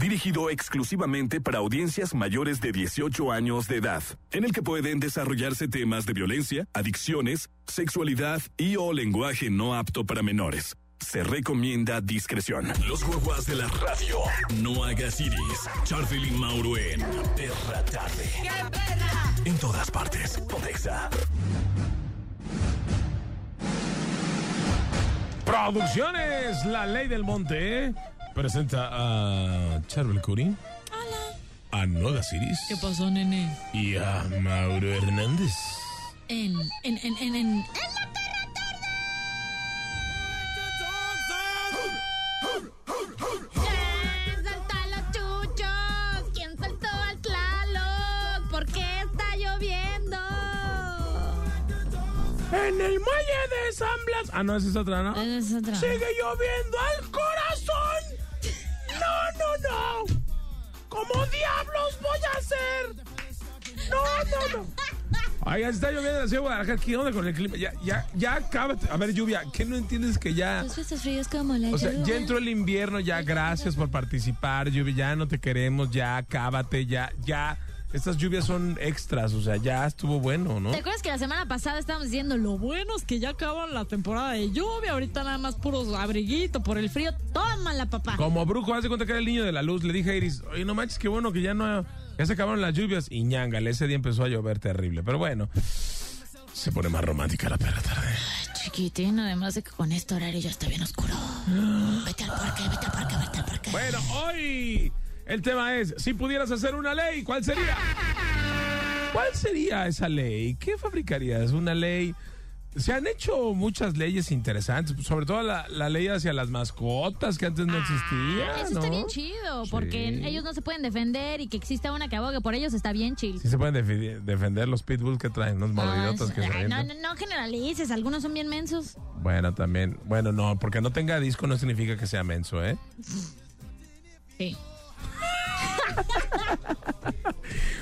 dirigido exclusivamente para audiencias mayores de 18 años de edad, en el que pueden desarrollarse temas de violencia, adicciones, sexualidad y o lenguaje no apto para menores. Se recomienda discreción. Los guaguas de la radio. No hagas iris. Charlie y Mauro en Perra Tarde. En todas partes. Pontexa. Producciones La Ley del Monte presenta a Charbel Curry. Hola. A Noda Ciris. ¿Qué pasó, nene? Y a Mauro Hernández. En, en, en, en, en, en la ¿Quién saltó a los chuchos? ¿Quién saltó al Tlaloc? ¿Por qué está lloviendo? En el muelle de San Blas. Ah, no, esa es otra, ¿no? Esa es otra. Sigue lloviendo al No, no, no. Oiga, está lloviendo en la ciudad de Guadalajara. ¿Qué onda con el clima? Ya, ya, ya acaba. A ver, lluvia, ¿qué no entiendes que ya. Los besos fríos como la O sea, lluvia. ya entró el invierno, ya gracias por participar, lluvia, ya no te queremos, ya cábate, ya, ya. Estas lluvias son extras, o sea, ya estuvo bueno, ¿no? ¿Te acuerdas que la semana pasada estábamos diciendo lo bueno es que ya acaban la temporada de lluvia? Ahorita nada más puros abriguito por el frío. Tómala, papá. Como brujo, haz de cuenta que era el niño de la luz. Le dije a Iris, oye, no manches, qué bueno que ya no. Ya se acabaron las lluvias. Y ñángale, ese día empezó a llover terrible. Pero bueno, se pone más romántica la perra tarde. Chiquitín, además de que con este horario ya está bien oscuro. Vete al parque, vete al parque, vete al parque. Bueno, hoy el tema es: si pudieras hacer una ley, ¿cuál sería? ¿Cuál sería esa ley? ¿Qué fabricarías? ¿Una ley? Se han hecho muchas leyes interesantes, sobre todo la, la ley hacia las mascotas que antes no existía. Ah, Eso ¿no? está bien chido, porque Sí. ellos no se pueden defender y que exista una que abogue por ellos está bien chill. Sí se pueden defi- defender los pitbulls que traen, unos mordidotas que no, avientan. no, no generalices, algunos son bien mensos. Bueno, también. Bueno, no, porque no tenga disco no significa que sea menso, ¿eh? Sí.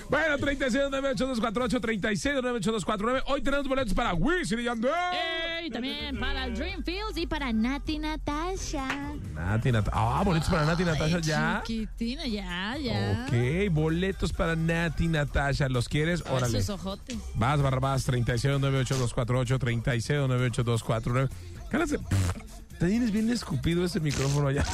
Bueno, 36 98248 36 98249 Hoy tenemos boletos para Wisin y Yandel. Y también para el Dreamfields y para Nati Natasha. Nati, Nat- Ah, boletos para Nati Natasha ya. Chiquitina, ya, ya. Ok, boletos para Nati Natasha. ¿Los quieres? Ay, Órale. sus ojotes. Vas, Barrabás, 36 98248 36 98249 Caras de- Te tienes bien escupido ese micrófono allá.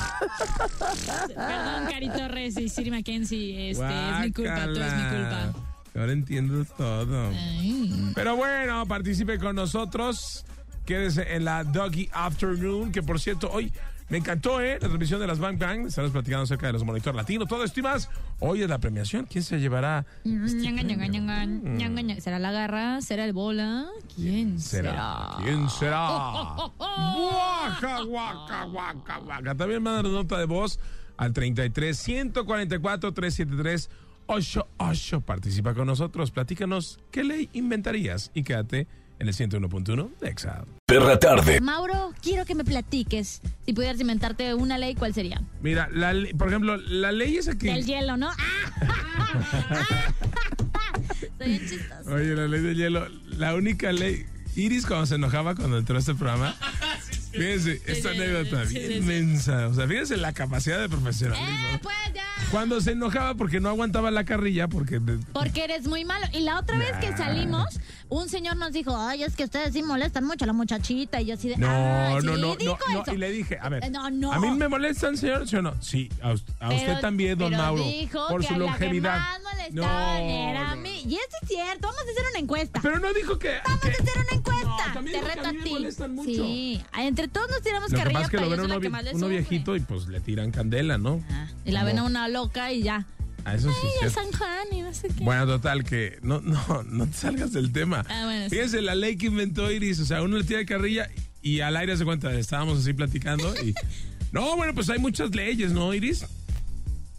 Perdón, Cari Torres y Siri Mackenzie. Este, es mi culpa, todo es mi culpa. Ahora entiendo todo. Ay. Pero bueno, participe con nosotros. Quédese en la Doggy Afternoon, que por cierto, hoy me encantó, ¿eh? La transmisión de las Bang Bang. Estaremos platicando acerca de los monitor latinos. Todo esto y más. Hoy es la premiación. ¿Quién se llevará? Ñanga, ñanga, ñanga. ¿Será la garra? ¿Será el bola? ¿Quién será? ¿Será? ¿Quién será? Oh, oh, oh. Guaca, guaca, guaca, guaca. También mandan nota de voz al 33 144 373 88. Participa con nosotros. Platícanos qué ley inventarías y quédate en el 101.1 de Exa. Perra Tarde. Mauro, quiero que me platiques. Si pudieras inventarte una ley, ¿cuál sería? Mira, la ley- por ejemplo, la ley es aquí. Del hielo, ¿no? ¡Ah! Soy bien chistoso. Oye, la ley del hielo, la única ley. Iris cuando se enojaba cuando entró a este programa. Fíjense, esta sí, anécdota sí, bien sí, sí. mensa. O sea, fíjense la capacidad de profesionalismo. Eh, pues ya. Cuando se enojaba porque no aguantaba la carrilla, porque Porque eres muy malo. Y la otra vez que salimos, un señor nos dijo, ay, es que ustedes sí molestan mucho a la muchachita. Y yo así de, No, "Ah, no, sí, no, dijo no, no. eso". Y le dije, a ver, Eh, no, no. ¿a mí me molestan, señor? ¿Sí o no? Sí, a, us- a usted Pero- también, don pero Mauro. dijo por que su a la longevidad. que más molestaban No, era a mí. Y eso es cierto. Vamos a hacer una encuesta. Pero no dijo que. Vamos que- a hacer una encuesta. También Te dijo que reto a a mí me ti. molestan mucho. Sí. Entre todos nos tiramos Lo que carrilla, pasa es que lo ven uno, que vi- uno viejito y pues le tiran candela, ¿no? Ah, y la ven a una loca y ya. A eso sí Ay, el. San Juan y no sé qué. Bueno, total, que no, no, no te salgas del tema. Ah, bueno, sí. Fíjense, la ley que inventó Iris, o sea, uno le tira carrilla y al aire se cuenta, estábamos así platicando y... No, bueno, pues hay muchas leyes, ¿no, Iris?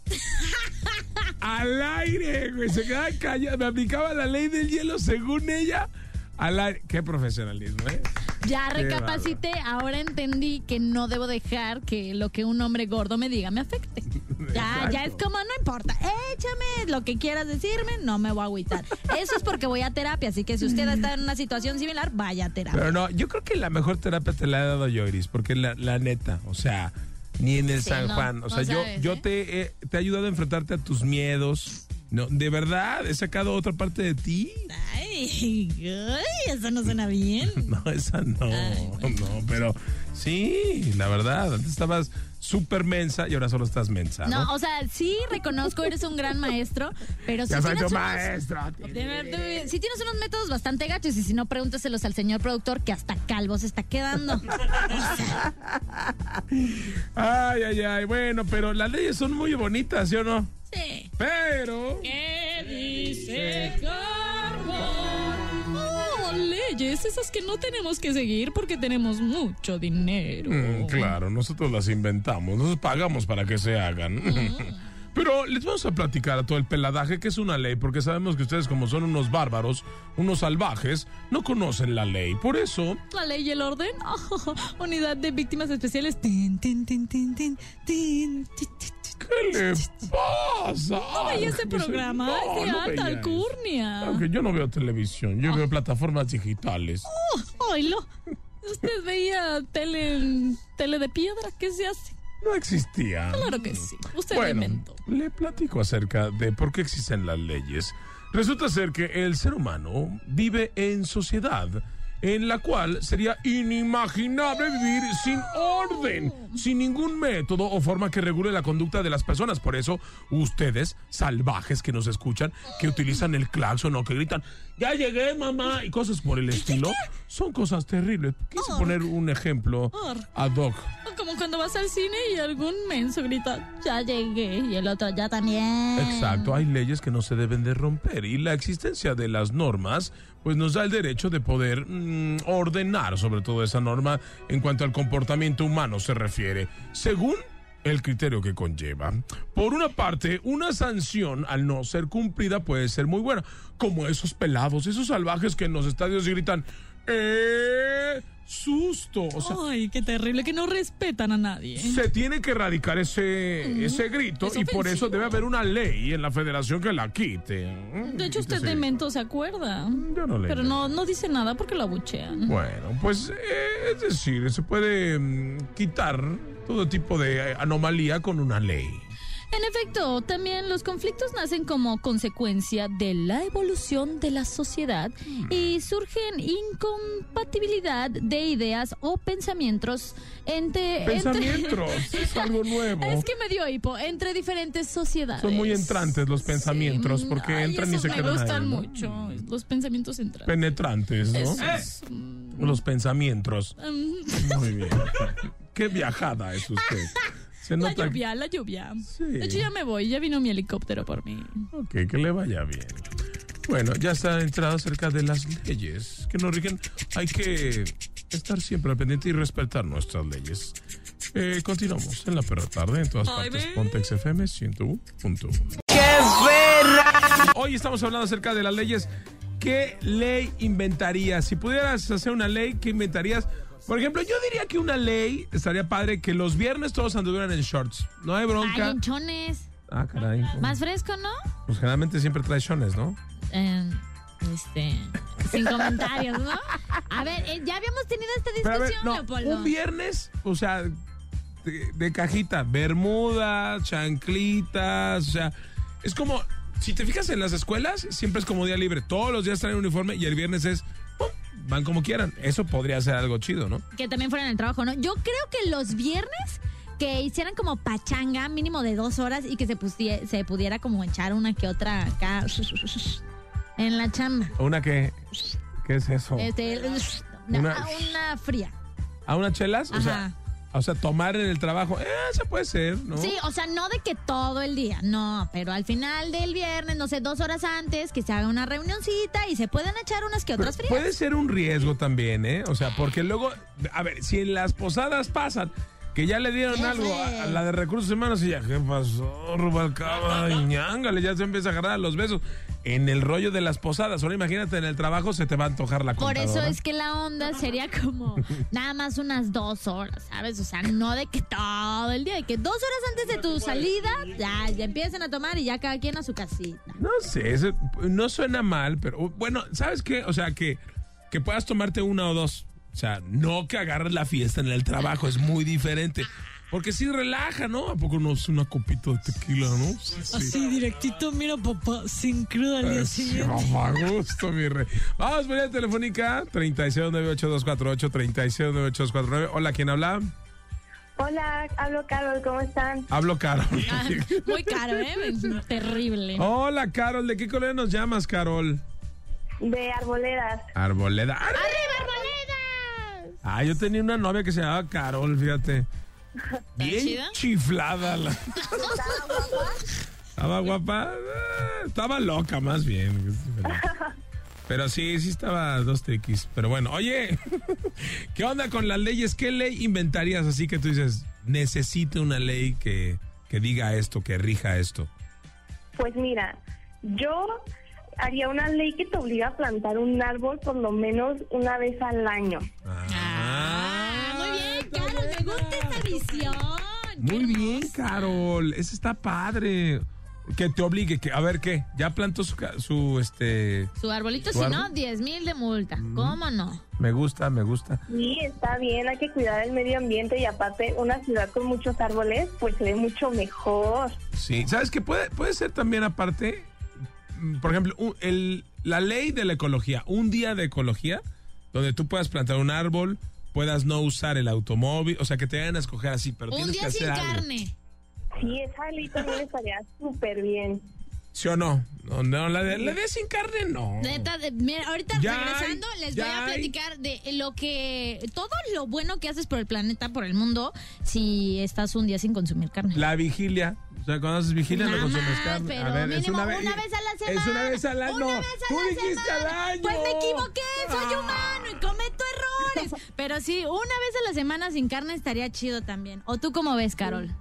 al aire, güey. Se quedaba callada. Me aplicaba la ley del hielo según ella. Al aire. Qué profesionalismo, ¿eh? Ya recapacité, ahora entendí que no debo dejar que lo que un hombre gordo me diga me afecte. Ya, ya es como, no importa, échame lo que quieras decirme, no me voy a agüitar. Eso es porque voy a terapia, así que si usted está en una situación similar, vaya a terapia. Pero no, yo creo que la mejor terapia te la he dado yo, Iris, porque la, la neta, o sea, ni en el Sí, San no, Juan, o no sea, yo, sabes, yo ¿eh? te, he- te he ayudado a enfrentarte a tus miedos. No, de verdad, he sacado otra parte de ti. Ay, ay, eso no suena bien. No, esa no, no, pero sí, la verdad, antes estabas súper mensa y ahora solo estás mensa, ¿no? No, o sea, sí reconozco, eres un gran maestro, pero sí ya soy tienes tu unos- maestro. Sí tienes unos métodos bastante gachos y si no, pregúntaselos al señor productor que hasta calvo se está quedando. Ay, ay, ay, bueno, pero las leyes son muy bonitas, ¿sí o no? Sí. Pero... ¿Qué dice Carbón? Oh, leyes, esas que no tenemos que seguir porque tenemos mucho dinero. Mm, claro, nosotros las inventamos, nosotros pagamos para que se hagan. Pero les vamos a platicar a todo el peladaje que es una ley, porque sabemos que ustedes como son unos bárbaros, unos salvajes, no conocen la ley. Por eso, La ley y el orden. Oh, unidad de víctimas especiales. Tin, tin, tin, ¿qué le pasa? Ay, ese Ángel? programa No, es de no alta veía alcurnia. Aunque yo no veo televisión, yo veo plataformas digitales. Oilo. Usted veía tele, tele de piedra. ¿Qué se hace? No existía. Claro que sí. Usted Bueno, inventó. le platico acerca de por qué existen las leyes. Resulta ser que el ser humano vive en sociedad en la cual sería inimaginable vivir sin orden, sin ningún método o forma que regule la conducta de las personas. Por eso, ustedes, salvajes que nos escuchan, que utilizan el claxon o que gritan, ya llegué, mamá, y cosas por el estilo, son cosas terribles. Quise poner un ejemplo ad hoc. Como cuando vas al cine y algún menso grita, ya llegué, y el otro ya también. Exacto, hay leyes que no se deben de romper y la existencia de las normas pues nos da el derecho de poder mm, ordenar sobre todo esa norma en cuanto al comportamiento humano se refiere, según el criterio que conlleva. Por una parte, una sanción al no ser cumplida puede ser muy buena, como esos pelados, esos salvajes que en los estadios gritan, ¡eh! ¡Susto! O sea, Ay, qué terrible, que no respetan a nadie. se tiene que erradicar ese, ese grito es y por eso debe haber una ley en la federación que la quite. De hecho, usted de mento se acuerda. Yo no le Pero no, no dice nada porque lo abuchean. Bueno, pues eh, es decir, se puede mm, quitar todo tipo de eh, anomalía con una ley. En efecto, también los conflictos nacen como consecuencia de la evolución de la sociedad y surgen incompatibilidad de ideas o pensamientos entre... entre- Pensamientos, es algo nuevo. Es que me dio hipo entre diferentes sociedades. Son muy entrantes los pensamientos Sí, porque ay, entran y se me quedan gustan ahí, ¿no? mucho, los pensamientos entrantes. Penetrantes, ¿no? Esos, Los pensamientos. mm, Muy bien. Qué viajada es usted. Se la nota lluvia, la lluvia. Sí. De hecho, ya me voy, ya vino mi helicóptero por mí. Ok, que le vaya bien. Bueno, ya está entrado acerca de las leyes que nos rigen. Hay que estar siempre al pendiente y respetar nuestras leyes. Eh, continuamos en la perra tarde en todas Ay, partes. Pontex FM 101.1. Hoy estamos hablando acerca de las leyes. ¿Qué ley inventarías? Si pudieras hacer una ley, ¿qué inventarías? Por ejemplo, yo diría que una ley estaría padre que los viernes todos anduvieran en shorts. No hay Ay, bronca. en chones. Ah, caray. Más fresco, ¿no? Pues generalmente siempre trae shones, ¿no? Eh, este. Sin comentarios, ¿no? A ver, eh, ya habíamos tenido esta ver, discusión, no, Leopoldo. un viernes, o sea, de, de cajita, bermudas, chanclitas, o sea, es como, si te fijas en las escuelas, siempre es como día libre, todos los días traen uniforme y el viernes es, ¡pum! van como quieran. Eso podría ser algo chido, ¿no? Que también fuera en el trabajo, ¿no? Yo creo que los viernes que hicieran como pachanga, mínimo de dos horas, y que se, pustie- se pudiera como echar una que otra acá en la chamba. Una que, ¿qué es eso? Este, una, Una- fría. ¿A unas chelas? O sea. O sea, tomar en el trabajo, eh, se puede ser, ¿no? Sí, o sea, no de que todo el día, no, pero al final del viernes, no sé, dos horas antes, que se haga una reunioncita y se pueden echar unas que Pero otras frías. puede ser un riesgo también, ¿eh? O sea, porque luego, a ver, si en las posadas pasan que ya le dieron algo a, la de recursos humanos y ya, ¿qué pasó, Rubalcaba? Y ñángale, ya se empieza a agarrar los besos en el rollo de las posadas. Ahora imagínate, en el trabajo se te va a antojar la Por eso es que la onda sería como nada más unas dos horas, ¿sabes? O sea, no de que todo el día, de que dos horas antes de tu salida ya, ya empiecen a tomar y ya cada quien a su casita. No sé, no suena mal, pero bueno, ¿sabes qué? O sea, que, que puedas tomarte una o dos. O sea, no que agarres la fiesta en el trabajo, es muy diferente. Porque sí relaja, ¿no? ¿A poco no es una copita de tequila, no? Así directito, mira, papá, sin cruda al día siguiente. a gusto, mi rey. Vamos, venir telefónica, 3698-248, 3698-249. Hola, ¿quién habla? Hola, hablo Carol, ¿cómo están? Hablo Carol. Ah, muy caro, ¿eh? Terrible. Hola, Carol, ¿de qué color nos llamas, Carol? De Arboledas. Arboleda. ¡Arriba! Ah, yo tenía una novia que se llamaba Carol, fíjate. Bien chiflada. La... ¿Estaba guapa? Eh, estaba loca, más bien. Pero sí, sí estaba dos TX. Pero bueno, oye, ¿qué onda con las leyes? ¿Qué ley inventarías así que tú dices, necesito una ley que, que diga esto, que rija esto? Pues mira, yo haría una ley que te obliga a plantar un árbol por lo menos una vez al año. Ah, Muy bien, Carol, eso está padre. Que te obligue, que a ver qué, ya plantó su, su este su arbolito, si no, 10 mil de multa. ¿Cómo no? Me gusta, me gusta. Sí, está bien, hay que cuidar el medio ambiente y aparte una ciudad con muchos árboles, pues se ve mucho mejor. Sí, ¿sabes qué? Puede, puede ser también aparte Mm, por ejemplo, el, la ley de la ecología, un día de ecología, donde tú puedas plantar un árbol, puedas no usar el automóvil, o sea, que te hagan a escoger así, pero tienes que hacer sin carne. Sí, esa ley también estaría súper bien. ¿Sí o no? No, no la de, la de sin carne, no. mira, ahorita regresando, les voy a platicar de lo que. Todo lo bueno que haces por el planeta, por el mundo, si estás un día sin consumir carne. La vigilia. O sea, cuando haces vigilia no consumes carne. a ver, es una, vez, una vez a la semana. Es una vez al año. Una vez a Tú la dijiste semana. al año. Pues me equivoqué, soy ah. humano y cometo Pero sí, una vez a la semana sin carne estaría chido también. ¿O tú cómo ves, Carol?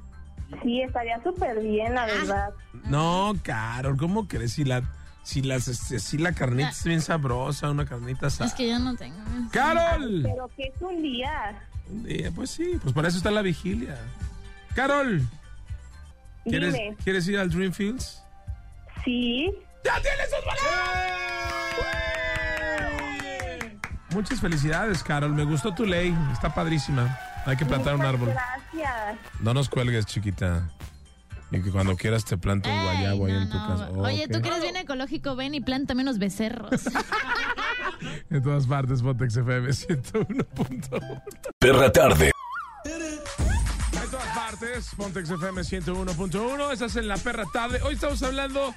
Sí, estaría súper bien, la verdad. No, Carol, ¿cómo crees? Si la, si, las, este, si la carnita es bien sabrosa, una carnita asada. Es que yo no tengo. ¡Carol! Pero que es un día. Un día, pues sí, pues para eso está la vigilia. ¡Carol! ¿Quieres, ¿quieres ir al Dreamfields? Sí. ¡Ya tienes sus Muchas felicidades, Carol. Me gustó tu ley. Está padrísima. Hay que plantar un árbol. Gracias. No nos cuelgues, chiquita. Y que cuando quieras te planto un guayabo ahí en tu casa. Oye, tú que eres bien ecológico, ven y planta menos becerros. en todas partes, Pontex FM 101.1. Perra tarde. En todas partes, Pontex FM 101.1. Estás en la perra tarde. Hoy estamos hablando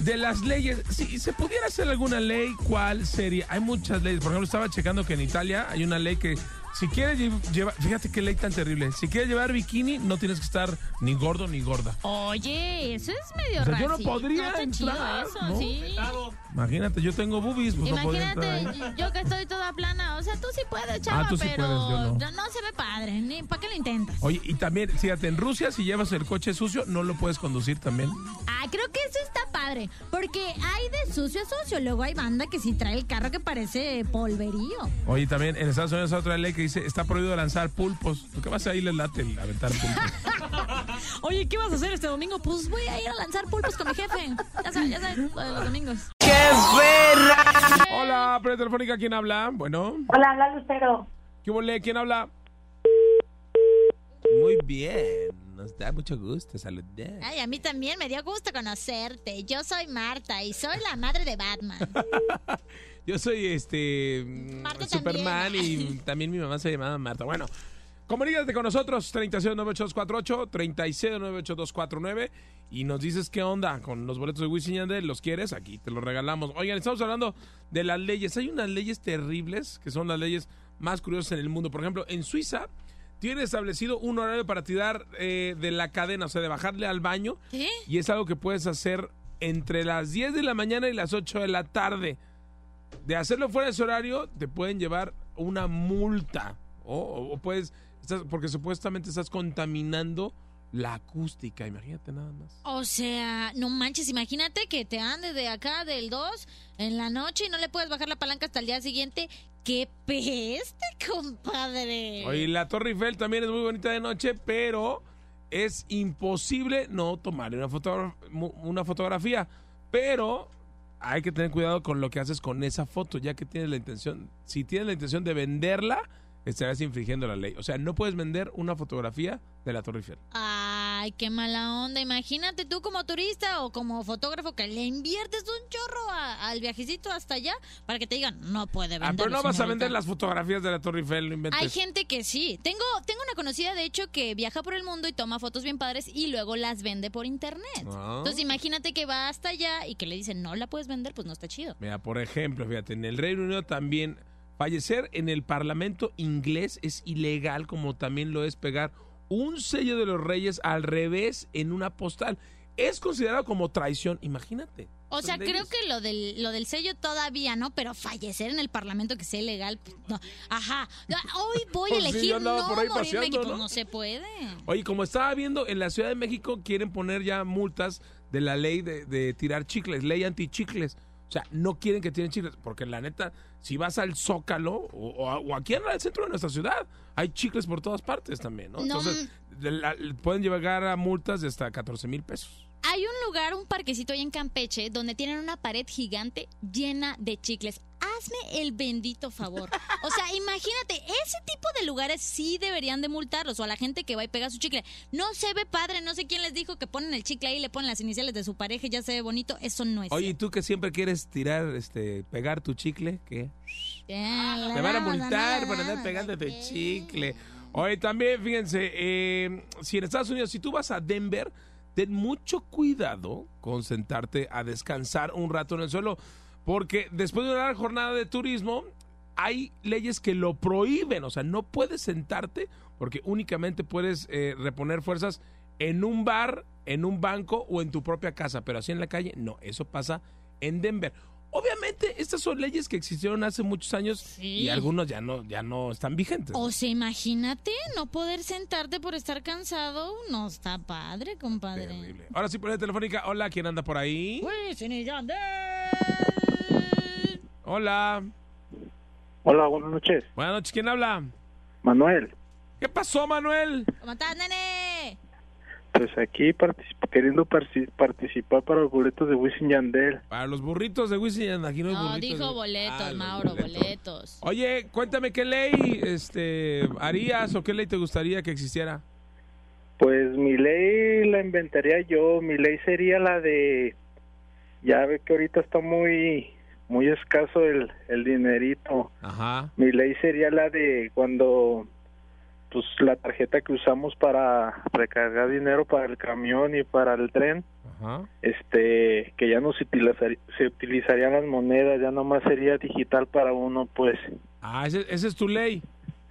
de las leyes. Si se pudiera hacer alguna ley, ¿cuál sería? Hay muchas leyes. Por ejemplo, estaba checando que en Italia hay una ley que si quieres llevar, fíjate qué ley tan terrible. Si quieres llevar bikini, no tienes que estar ni gordo ni gorda. Oye, eso es medio o Yo no podría entrar. Eso, ¿sí? Imagínate, yo tengo boobies, pues Imagínate, yo que estoy toda plana. O sea, tú sí puedes, ah, chava, pero no. se ve padre. Ni para qué lo intentas. Oye, y también, fíjate, en Rusia, si llevas el coche sucio, no lo puedes conducir también. Ah, creo que eso está padre. Porque hay de sucio a sucio. Luego hay banda que sí trae el carro que parece polverío. Oye, también en Estados Unidos hay otra ley que dice, está prohibido lanzar pulpos. ¿Por qué vas a ir a late a aventar pulpos? Oye, ¿qué vas a hacer este domingo? Pues voy a ir a lanzar pulpos con mi jefe. Ya sabes, ya sabes, lo de los domingos. ¡Qué perra! Hola, telefónica, ¿quién habla? Bueno. Hola, habla Lucero. ¿Qué volé? ¿Quién habla? Muy bien, nos da mucho gusto saludar. Ay, a mí también me dio gusto conocerte. Yo soy Marta y soy la madre de Batman. Yo soy este Superman y también mi mamá se llamaba Marta. Bueno, comunícate con nosotros 369848, 36982249 y nos dices qué onda con los boletos de Wisin Yandel, los quieres, aquí te los regalamos. Oigan, estamos hablando de las leyes. Hay unas leyes terribles que son las leyes más curiosas en el mundo. Por ejemplo, en Suiza tiene establecido un horario para tirar eh, de la cadena, o sea, de bajarle al baño. Y es algo que puedes hacer entre las 10 de la mañana y las 8 de la tarde de hacerlo fuera de ese horario, te pueden llevar una multa. O, puedes estás- porque supuestamente estás contaminando la acústica, imagínate nada más. O sea, no manches, imagínate que te andes de acá del 2 en la noche y no le puedes bajar la palanca hasta el día siguiente. ¡Qué peste, compadre! Oye, la Torre Eiffel también es muy bonita de noche, pero es imposible no tomar una, fotogra- mu- una fotografía. Pero hay que tener cuidado con lo que haces con esa foto, ya que tienes la intención, si tienes la intención de venderla, estarás infringiendo la ley. O sea, no puedes vender una fotografía de la Torre Eiffel. Ay, qué mala onda. Imagínate tú como turista o como fotógrafo que le inviertes un chorro a- al viajecito hasta allá para que te digan, no puede Ah, vender. pero no vas a vender las fotografías de la Torre Eiffel, no inventes. Hay gente que sí. Tengo, tengo una conocida, de hecho, que viaja por el mundo y toma fotos bien padres y luego las vende por internet. Ah. Entonces imagínate que va hasta allá y que le dicen, no la puedes vender, pues no está chido. Mira, por ejemplo, fíjate, en el Reino Unido también fallecer en el Parlamento inglés es ilegal, como también lo es pegar un sello de los reyes al revés en una postal. Es considerado como traición, imagínate. O sea, creo que lo del, lo del sello todavía, ¿no? Pero fallecer en el Parlamento que sea ilegal, pues, no. Ajá. Hoy voy a Pues sí, elegir andaba no por ahí morirme, pues, ¿no? no se puede. Oye, como estaba viendo, en la Ciudad de México quieren poner ya multas de la ley de, de tirar chicles, ley antichicles. O sea, no quieren que tiren chicles, porque la neta, si vas al Zócalo o, o a- o aquí en el centro de nuestra ciudad, hay chicles por todas partes también, ¿no? No, Entonces, la- pueden llegar a multas de hasta 14 mil pesos. Hay un lugar, un parquecito ahí en Campeche, donde tienen una pared gigante llena de chicles. Hazme el bendito favor. O sea, imagínate, ese tipo de lugares sí deberían de multarlos o a la gente que va y pega su chicle. No se ve padre, no sé quién les dijo que ponen el chicle ahí y le ponen las iniciales de su pareja y ya se ve bonito. Eso no es Oye, ¿y tú que siempre quieres tirar, este, pegar tu chicle? ¿Qué? Ya, Te van a multar por andar pegándote chicle. Oye, también, fíjense, eh, si en Estados Unidos, si tú vas a Denver, ten mucho cuidado con sentarte a descansar un rato en el suelo, porque después de una jornada de turismo, hay leyes que lo prohíben, o sea, no puedes sentarte porque únicamente puedes eh, reponer fuerzas en un bar, en un banco o en tu propia casa, pero así en la calle, no, eso pasa en Denver. Obviamente, estas son leyes que existieron hace muchos años Sí. y algunos ya no, ya no están vigentes. O sea, imagínate no poder sentarte por estar cansado. No está padre, compadre. Terrible. Ahora sí, por la telefónica. Hola, ¿quién anda por ahí? Wisin y Yandel. Hola. Hola, buenas noches. Buenas noches, ¿quién habla? Manuel, ¿Qué pasó, Manuel? ¿Cómo estás, nene? pues aquí particip- queriendo participar para los boletos de Wisin Yandel. Para los burritos de Wisin y Yandel, aquí no No, burritos dijo boletos, Ah, Mauro, boletos. Oye, cuéntame qué ley este, harías o qué ley te gustaría que existiera. Pues mi ley la inventaría yo, mi ley sería la de, ya ve que ahorita está muy, muy escaso el, el dinerito. Ajá. Mi ley sería la de cuando, pues la tarjeta que usamos para recargar dinero para el camión y para el tren, Ajá. este que ya no se, utilizar- se utilizarían las monedas, ya nomás sería digital para uno, pues Ah, esa es tu ley.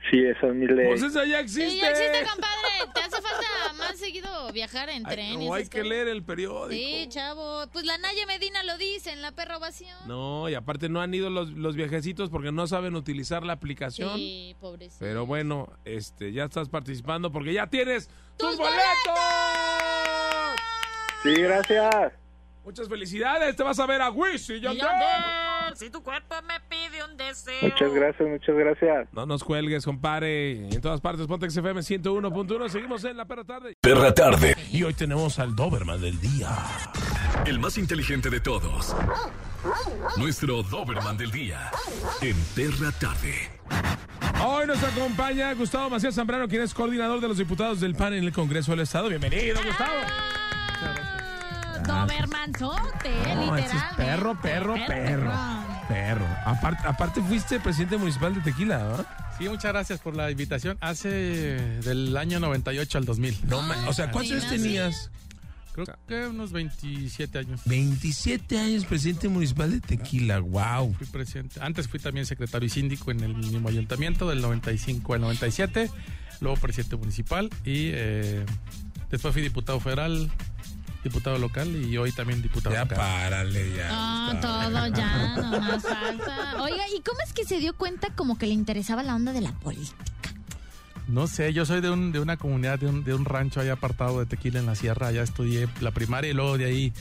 Sí, esa es mi ley. Pues esa ya existe. Sí, ya existe, compadre. Te hace falta más seguido viajar en tren. y no, hay esas que leer el periódico. Sí, chavo. Pues la Naya Medina lo dice en la perra ovación. No, y aparte no han ido los, los viajecitos porque no saben utilizar la aplicación. Sí, pobrecito. Pero bueno, este, ya estás participando porque ya tienes tus, ¡Tus boletos. Sí, gracias. Muchas felicidades, te vas a ver a Wisin y Yandel. Si tu cuerpo me pide un deseo. Muchas gracias, muchas gracias. No nos cuelgues, compadre. En todas partes, Pontex FM 101.1. Seguimos en la perra tarde. Perra tarde. Y hoy tenemos al Doberman del día. El más inteligente de todos. Nuestro Doberman del día. En Perra tarde. Hoy nos acompaña Gustavo Macías Zambrano, quien es coordinador de los diputados del PAN en el Congreso del Estado. Bienvenido, Gustavo. Ah, Dobermanzote, No, es literal. perro, perro, perro. Perro. Aparte, aparte fuiste presidente municipal de Tequila, ¿verdad? Sí, muchas gracias por la invitación. Hace del año 98 al 2000. No, o sea, ¿cuántos años tenías? Creo que unos 27 años. 27 años presidente municipal de Tequila, wow. Fui presidente. Antes fui también secretario y síndico en el mismo ayuntamiento del 95 al 97. Luego presidente municipal y eh, después fui diputado federal, diputado local y hoy también diputado Ya local. párale, ya. No, Está todo ya, nomás falta. Oiga, ¿y cómo es que se dio cuenta como que le interesaba la onda de la política? No sé, yo soy de, un, de una comunidad, de un, de un rancho ahí apartado de Tequila en la sierra. Allá estudié la primaria y luego de ahí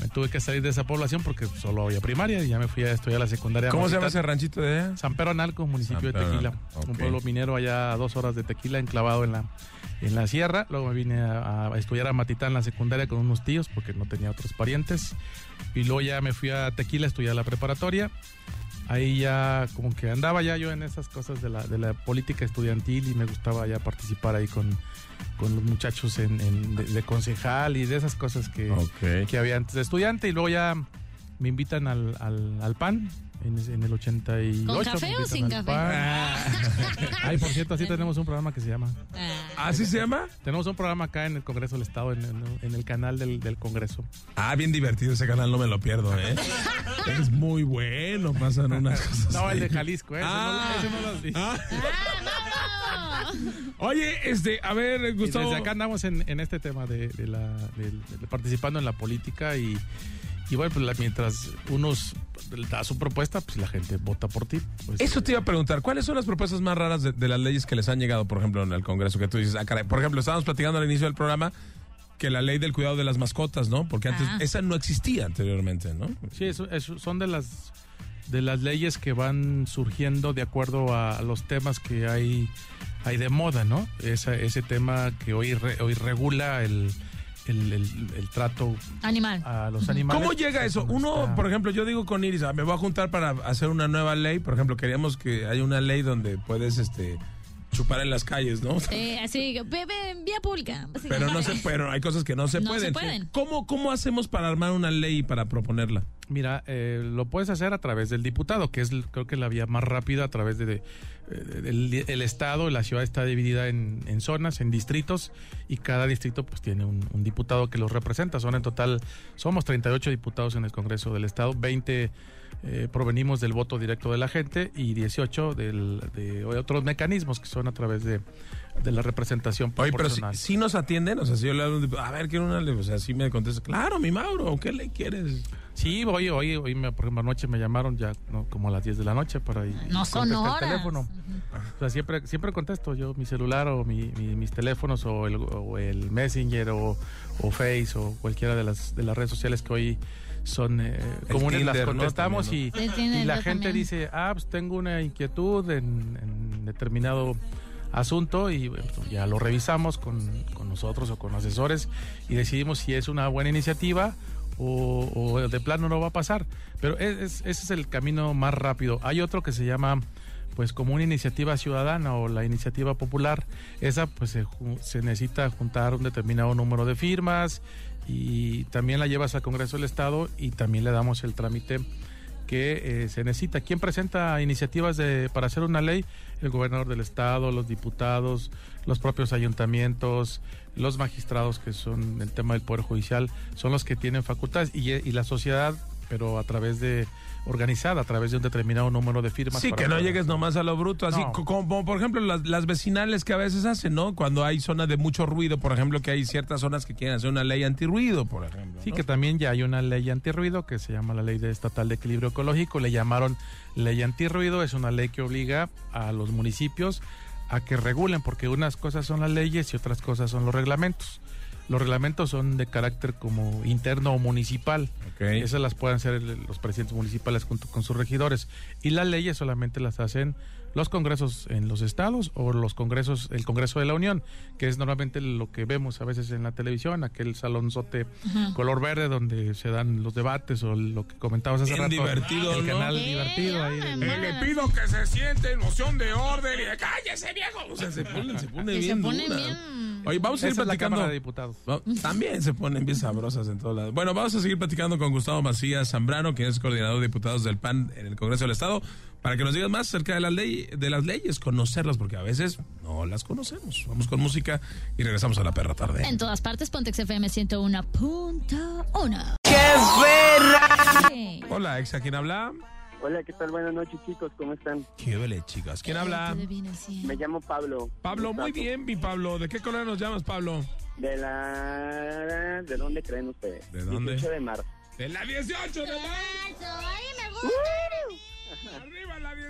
me tuve que salir de esa población porque solo había primaria y ya me fui a estudiar la secundaria. ¿Cómo se llama ese ranchito de allá? San Pedro Analco, municipio de Tequila. Un pueblo minero allá a dos horas de Tequila, enclavado en la, en la sierra. Luego me vine a, a estudiar a Matitán la secundaria con unos tíos porque no tenía otros parientes. Y luego ya me fui a Tequila a estudiar la preparatoria. Ahí ya como que andaba ya yo en esas cosas de la, de la política estudiantil y me gustaba ya participar ahí con, con los muchachos en, en- de, de concejal y de esas cosas que, que había antes de estudiante y luego ya me invitan al, al, al PAN en, en el 88. ¿Con café o sin café? PAN. Ay, por cierto, así tenemos un programa que se llama. ¿Así se llama? Tenemos un programa acá en el Congreso del Estado, en, en- en el canal del, del Congreso. Ah, bien divertido ese canal, no me lo pierdo, ¿eh? es muy bueno, pasan unas cosas. No, el de. Jalisco, ¿eh? Ese no- Ah. ese no lo vi. Ah. ¡Ah, Oye, este, a ver, Y Gustavo. desde acá andamos en, en este tema de, de la, de- de participando en la política y, y bueno, pues la- mientras unos da su propuesta, pues la gente vota por ti. Pues, Eso te iba a preguntar, ¿cuáles son las propuestas más raras de, de las leyes que les han llegado, por ejemplo, en el Congreso? Que tú dices, ah, caray. Por ejemplo, estábamos platicando al inicio del programa que la ley del cuidado de las mascotas, ¿no? Porque antes Ah. esa no existía anteriormente, ¿no? Sí, eso, eso son de las de las leyes que van surgiendo de acuerdo a los temas que hay hay de moda, ¿no? Esa, ese tema que hoy re- hoy regula el, el, el- el trato Animal. a los animales. ¿Cómo llega eso? Uno, por ejemplo, yo digo con Iris, ah, me voy a juntar para hacer una nueva ley. Por ejemplo, queríamos que haya una ley donde puedes este chupar en las calles, ¿no? Eh, así, vía pública. Así. Pero no se, pero hay cosas que no se No pueden. se pueden. ¿Cómo, ¿Cómo hacemos para armar una ley y para proponerla? Mira, eh, lo puedes hacer a través del diputado, que es creo que la vía más rápida a través de, eh, el estado, la ciudad está dividida en, zonas, en distritos, y cada distrito pues tiene un, un diputado que los representa. Son en total, somos 38 diputados en el Congreso del Estado, 20 eh, provenimos del voto directo de la gente y 18 del, de otros mecanismos que son a través de, de la representación Oye, pero si, proporcional. si nos atienden, o sea, si yo le hablo, a ver, quiero una ley, o sea, si me contesta, claro, mi Mauro, ¿qué ley quieres? Sí, hoy, hoy, hoy me, por ejemplo, anoche me llamaron ya ¿no? como a las 10 de la noche para ir. No son contestar horas. el teléfono. O sea, siempre, siempre contesto yo mi celular o mi- mi- mis teléfonos o el, o el Messenger o, o Face o cualquiera de las, de las redes sociales que hoy son eh, comunes, las Tinder, ¿no? contestamos y, y la gente también. dice, ah, pues tengo una inquietud en, en determinado asunto y bueno, ya lo revisamos con, con nosotros o con asesores y decidimos si es una buena iniciativa o, de plano no va a pasar. Pero es- es- ese es el camino más rápido. Hay otro que se llama pues como una iniciativa ciudadana o la iniciativa popular. Esa pues se, se necesita juntar un determinado número de firmas y también la llevas al Congreso del Estado y también le damos el trámite que eh, se necesita. ¿Quién presenta iniciativas de, para hacer una ley? El gobernador del estado, los diputados, los propios ayuntamientos, los magistrados que son el tema del Poder Judicial, son los que tienen facultades y, y la sociedad, pero a través de organizada, a través de un determinado número de firmas. Sí, que no llegues nomás a lo bruto, así No. como, por ejemplo las, las vecinales que a veces hacen, ¿no? Cuando hay zona de mucho ruido, por ejemplo, que hay ciertas zonas que quieren hacer una ley antirruido, por ejemplo. Sí, ¿no? que también ya hay una ley antirruido que se llama la Ley de Estatal de Equilibrio Ecológico. Le llamaron Ley Antirruido. Es una ley que obliga a los municipios a que regulen, porque unas cosas son las leyes y otras cosas son los reglamentos. Los reglamentos son de carácter como interno o municipal. Ok. Esas las pueden hacer los presidentes municipales junto con sus regidores. Y las leyes solamente las hacen los congresos en los estados o los congresos, el Congreso de la Unión, que es normalmente lo que vemos a veces en la televisión, aquel salonzote color verde donde se dan los debates o lo que comentabas hace Bien rato. divertido, el ¿no? canal divertido ahí. me Eh, le pido que se siente en noción de orden y de cállese viejo. O sea, se ponen, se ponen Que se bien ponen duras. bien- Oye, vamos a la platicando. Cámara de Diputados. No, También se ponen bien sabrosas en todos lados. Bueno, vamos a seguir platicando con Gustavo Macías Zambrano, quien es coordinador de diputados del PAN en el Congreso del Estado, para que nos digas más acerca de las, ley, de las leyes, conocerlas, porque a veces no las conocemos. Vamos con música y regresamos a la perra tarde. En todas partes, Pontex FM 101.1. ¡Qué Hola, ex, ¿a quién habla? Hola, ¿qué tal? Buenas noches, chicos. ¿Cómo están? Qué vele, chicas. ¿Quién habla? Me llamo Pablo. Pablo, muy bien, mi Pablo. ¿De qué color nos llamas, Pablo? De la... ¿De dónde creen ustedes? ¿De dónde? 18 de marzo. De la 18 de marzo. ¡Ay, me gusta! La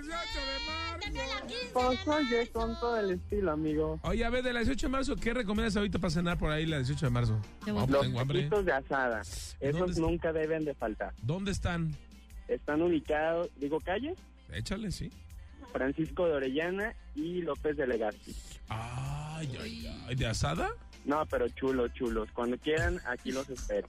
18 Pues oye, con todo el estilo, amigo. Oye, a ver, de la 18 de marzo, ¿qué recomiendas ahorita para cenar por ahí la 18 de marzo? No, pues Los taquitos de asada. ¿Dónde Esos nunca deben de faltar. ¿Dónde están? Están ubicados, digo, calle, Échale, sí. Francisco de Orellana y López de Legazpi. Ay, ay, ay, ¿de asada? No, pero chulos, chulos. Cuando quieran, aquí los espero.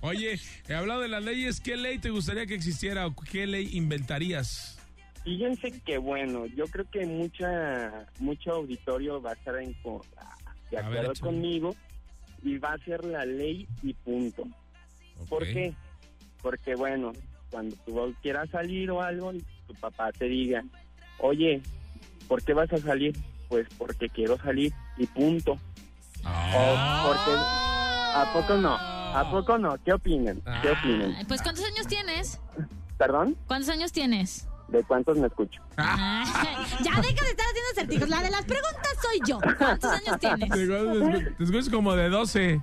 Oye, he hablado de las leyes. ¿Qué ley te gustaría que existiera o qué ley inventarías? Fíjense que bueno, yo creo que mucha mucho auditorio va a estar en, de ver, acuerdo conmigo y va a ser la ley y punto. ¿Por Ok. qué? Porque bueno, cuando tú quieras salir o algo, tu papá te diga, oye, ¿por qué vas a salir? Pues porque quiero salir y punto. Ah. O porque, ¿A poco no? ¿A poco no? ¿Qué opinan? ¿Qué opinan? Ay, Pues, ¿cuántos años tienes? ¿Perdón? ¿Cuántos años tienes? ¿De cuántos me escucho? Ya deja de estar haciendo acertijos. La de las preguntas soy yo. ¿Cuántos años tienes? Te escu- te escuchas como de 12.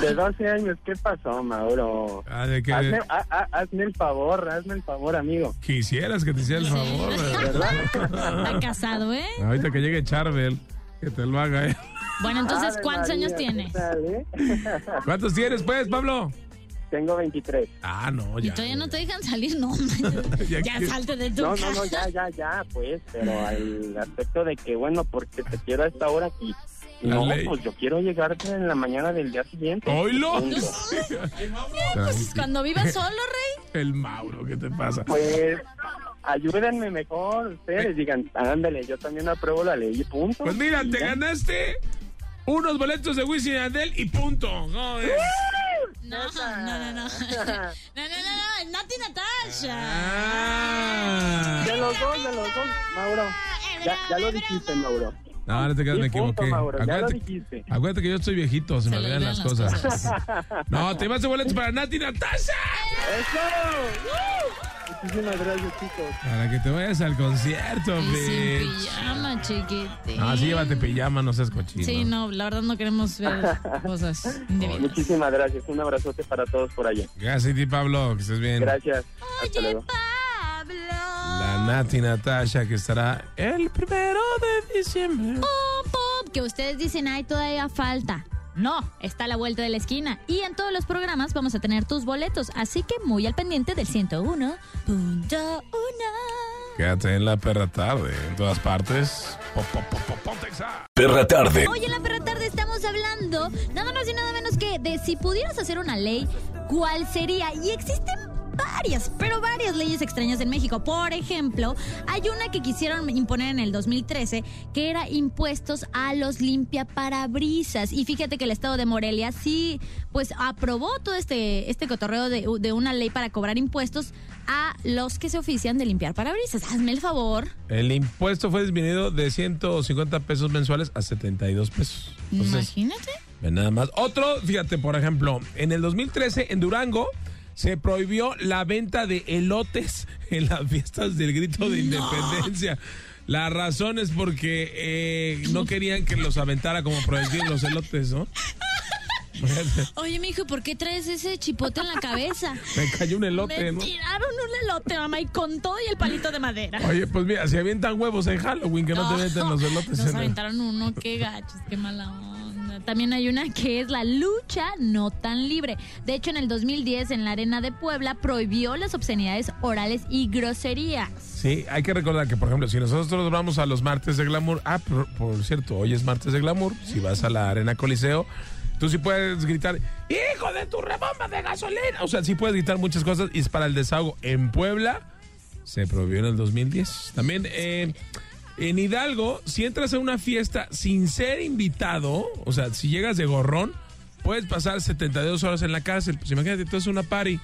De 12 años, ¿qué pasó, Mauro? Ah, de que Hazme, ha- ha- hazme el favor, hazme el favor, amigo. quisieras que te hiciera el favor. ¿verdad? Está casado, ¿eh? Ahorita que llegue Charbel, que te lo haga. ¿eh? Bueno, entonces, Ave ¿cuántos María, años ¿qué tienes? tal, eh? ¿Cuántos tienes, pues, Pablo? Tengo 23. Ah, no, Y ya. todavía no te dejan salir, no. Ya Ya salte de tu No, no, casa. no, ya, ya, ya, pues, pero al aspecto de que, bueno, porque te quiero a esta hora aquí. No, ley. pues yo quiero llegarte en la mañana del día siguiente. ¡Oilo! Pues cuando vivas solo, rey. El Mauro, ¿qué te pasa? Pues, ayúdenme mejor ustedes, digan, ándale, yo también apruebo la ley y punto. Pues mira, Y te ya. ganaste unos boletos de Wisin y Yandel y punto. No. No, no, no, no. No, no, no, no. Nati Natasha. Ah. De los dos, de los dos, Mauro. Ya, ya lo dijiste, Mauro. No, no te creas, me equivoqué. Mauro, Acuérdate, acuérdate que yo estoy viejito, se, me olvidan las cosas. No, te vas de boletos para Nati Natasha. ¡Eso! Muchísimas gracias, chicos. Para que te vayas al concierto, Y sin pijama, chiquitín. No, sí, llévate pijama, no seas cochino. Sí, no, la verdad no queremos ver cosas indebidas. Muchísimas gracias. Un abrazote para todos por allá. Gracias a ti, Pablo, que estés bien. Gracias. Hasta Oye, luego. Pablo. La Nati Natasha, que estará el primero de diciembre. Pop, pop, que ustedes dicen, ay, todavía falta. No, está a la vuelta de la esquina. Y en todos los programas vamos a tener tus boletos. Así que muy al pendiente del 101.1. Quédate en la perra tarde, en todas partes. Pop, pop, pop. Perra tarde. Hoy en la perra tarde estamos hablando nada más y nada menos que de si pudieras hacer una ley, ¿cuál sería? Y existen varias, pero varias leyes extrañas en México. Por ejemplo, hay una que quisieron imponer en el 2013 que era impuestos a los limpiaparabrisas. Y fíjate que el estado de Morelia sí, pues aprobó todo este, este cotorreo de, de una ley para cobrar impuestos a los que se ofician de limpiar parabrisas. Hazme el favor. El impuesto fue disminuido de 150 pesos mensuales a 72 pesos. Entonces, Imagínate. nada más. Otro, fíjate, por ejemplo, en el 2013 en Durango se prohibió la venta de elotes en las fiestas del grito de independencia. La razón es porque eh, no querían que los aventara como prohibir los elotes, ¿no? Oye, mijo, ¿por qué traes ese chipote en la cabeza? Me cayó un elote, Me ¿no? tiraron un elote, mamá, y con todo y el palito de madera. Oye, pues mira, si avientan huevos en Halloween, que no, te meten los elotes Nos en el- aventaron uno, qué gachos, qué mala onda. También hay una que es la lucha no tan libre. De hecho, en el 2010, en la Arena de Puebla, prohibió las obscenidades orales y groserías. Sí, hay que recordar que, por ejemplo, si nosotros vamos a los martes de glamour, ah, por, cierto, hoy es martes de glamour, si vas a la Arena Coliseo, tú sí puedes gritar, hijo de tu rebomba de gasolina. O sea, sí puedes gritar muchas cosas y es para el desahogo. En Puebla se prohibió en el 2010. También eh, en Hidalgo, si entras a una fiesta sin ser invitado, o sea, si llegas de gorrón, puedes pasar 72 horas en la cárcel. Pues imagínate, tú haces una party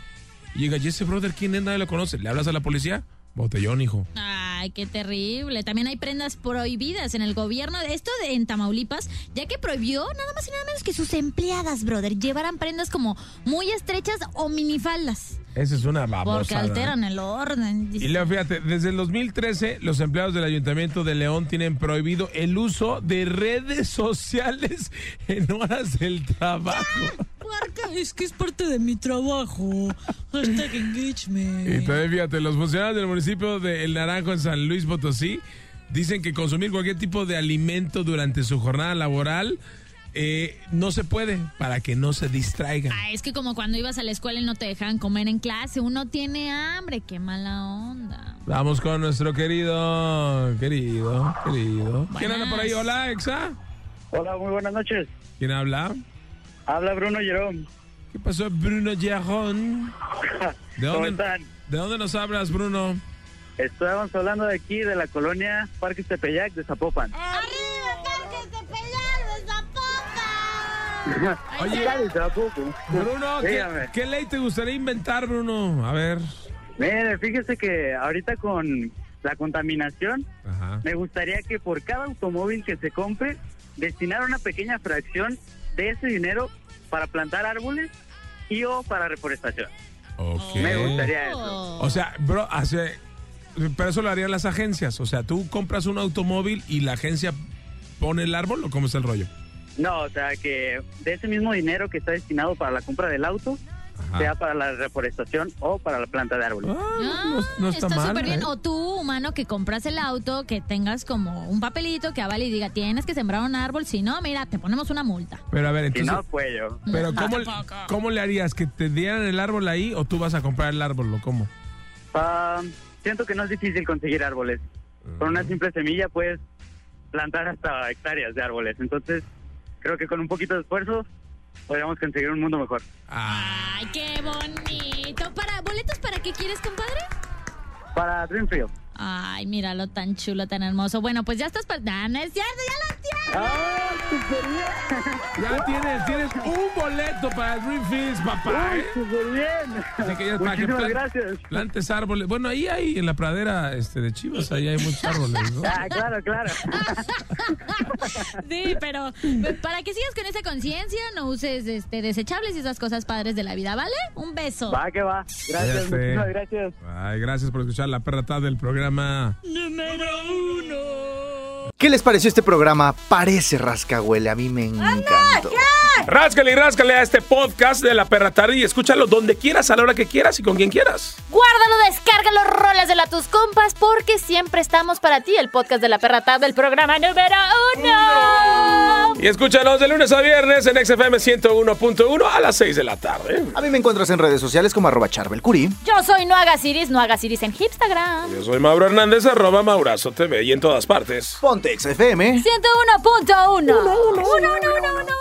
y llega, ¿y ese brother quién es? Nadie lo conoce. ¿Le hablas a la policía? Botellón, hijo. Ay, qué terrible. También hay prendas prohibidas en el gobierno esto de en Tamaulipas, ya que prohibió nada más y nada menos que sus empleadas, brother, llevaran prendas como muy estrechas o minifaldas. Esa es una babosa. Porque alteran el orden. Y luego fíjate, desde el 2013 los empleados del Ayuntamiento de León tienen prohibido el uso de redes sociales en horas del trabajo. marca? Es que es parte de mi trabajo. Hashtag engagement. Y también fíjate, los funcionarios del municipio de El Naranjo en San Luis Potosí dicen que consumir cualquier tipo de alimento durante su jornada laboral eh, no se puede para que no se distraigan. Ah, es que como cuando ibas a la escuela y no te dejaban comer en clase, uno tiene hambre, qué mala onda. Vamos con nuestro querido, querido, querido. ¿Quién anda por ahí? Hola, Exa. Hola, muy buenas noches. ¿Quién habla? Habla Bruno Jerón. ¿Qué pasó, Bruno Jerón? ¿De ¿Cómo dónde, están? ¿De dónde nos hablas, Bruno? Estamos hablando de aquí, de la colonia Parque Tepeyac de Zapopan. ¡Arriba, Oye, Bruno, ¿qué, ley te gustaría inventar, Bruno? A ver. Mire, fíjese que ahorita con la contaminación, Ajá. me gustaría que por cada automóvil que se compre, destinar una pequeña fracción de ese dinero para plantar árboles y o para reforestación. Me gustaría eso. O sea, bro, hace, pero eso lo harían las agencias. O sea, tú compras un automóvil y la agencia pone el árbol o cómo es el rollo. No, o sea, que de ese mismo dinero que está destinado para la compra del auto, Ajá. sea para la reforestación o para la planta de árboles. no, no está, mal. súper bien. ¿eh? O tú, humano, que compras el auto, que tengas como un papelito que avale y diga, tienes que sembrar un árbol, si no, mira, te ponemos una multa. Pero a ver, Si entonces. no, pues yo. pero No, ¿cómo. ¿cómo le harías? ¿Que te dieran el árbol ahí o tú vas a comprar el árbol o cómo? Ah, siento que no es difícil conseguir árboles. Con una simple semilla puedes plantar hasta hectáreas de árboles. Entonces, creo que con un poquito de esfuerzo podríamos conseguir un mundo mejor. Ay, qué bonito. ¿Para boletos para qué quieres, compadre? Para Dreamfield. Ay, míralo tan chulo, tan hermoso. Bueno, pues ya estás para... Ah, no es cierto, ya lo tienes. ¡Ah, súper bien! Ya tienes, tienes un boleto para Dreamfields, papá. ¿eh? ¡Súper bien! Así que ya para que gracias. plantes árboles. Bueno, ahí hay en la pradera este, de Chivas, ahí hay muchos árboles, ¿no? Ah, claro, claro. Sí, pero para que sigas con esa conciencia, no uses este desechables y esas cosas padres de la vida, ¿vale? Un beso. Va, que va. Gracias, muchísimas gracias. Ay, gracias por escuchar la perra tarde del programa. Número uno. ¿Qué les pareció este programa? Parece rascahuele, a mí me encantó. Ráscale y ráscale a este podcast de La Perra Tarde y escúchalo donde quieras, a la hora que quieras y con quien quieras. Guárdalo, descárgalo, rolas de la tus compas, porque siempre estamos para ti, el podcast de La Perra Tarde, el programa número uno. Y escúchanos de lunes a viernes en XFM 101.1 a las 6 de la tarde. A mí me encuentras en redes sociales como arroba charbelcuri. Yo soy No Hagas No en Instagram. Yo soy Mauro Hernández, arroba Maurazo TV y en todas partes. Ponte XFM 101.1. 101.1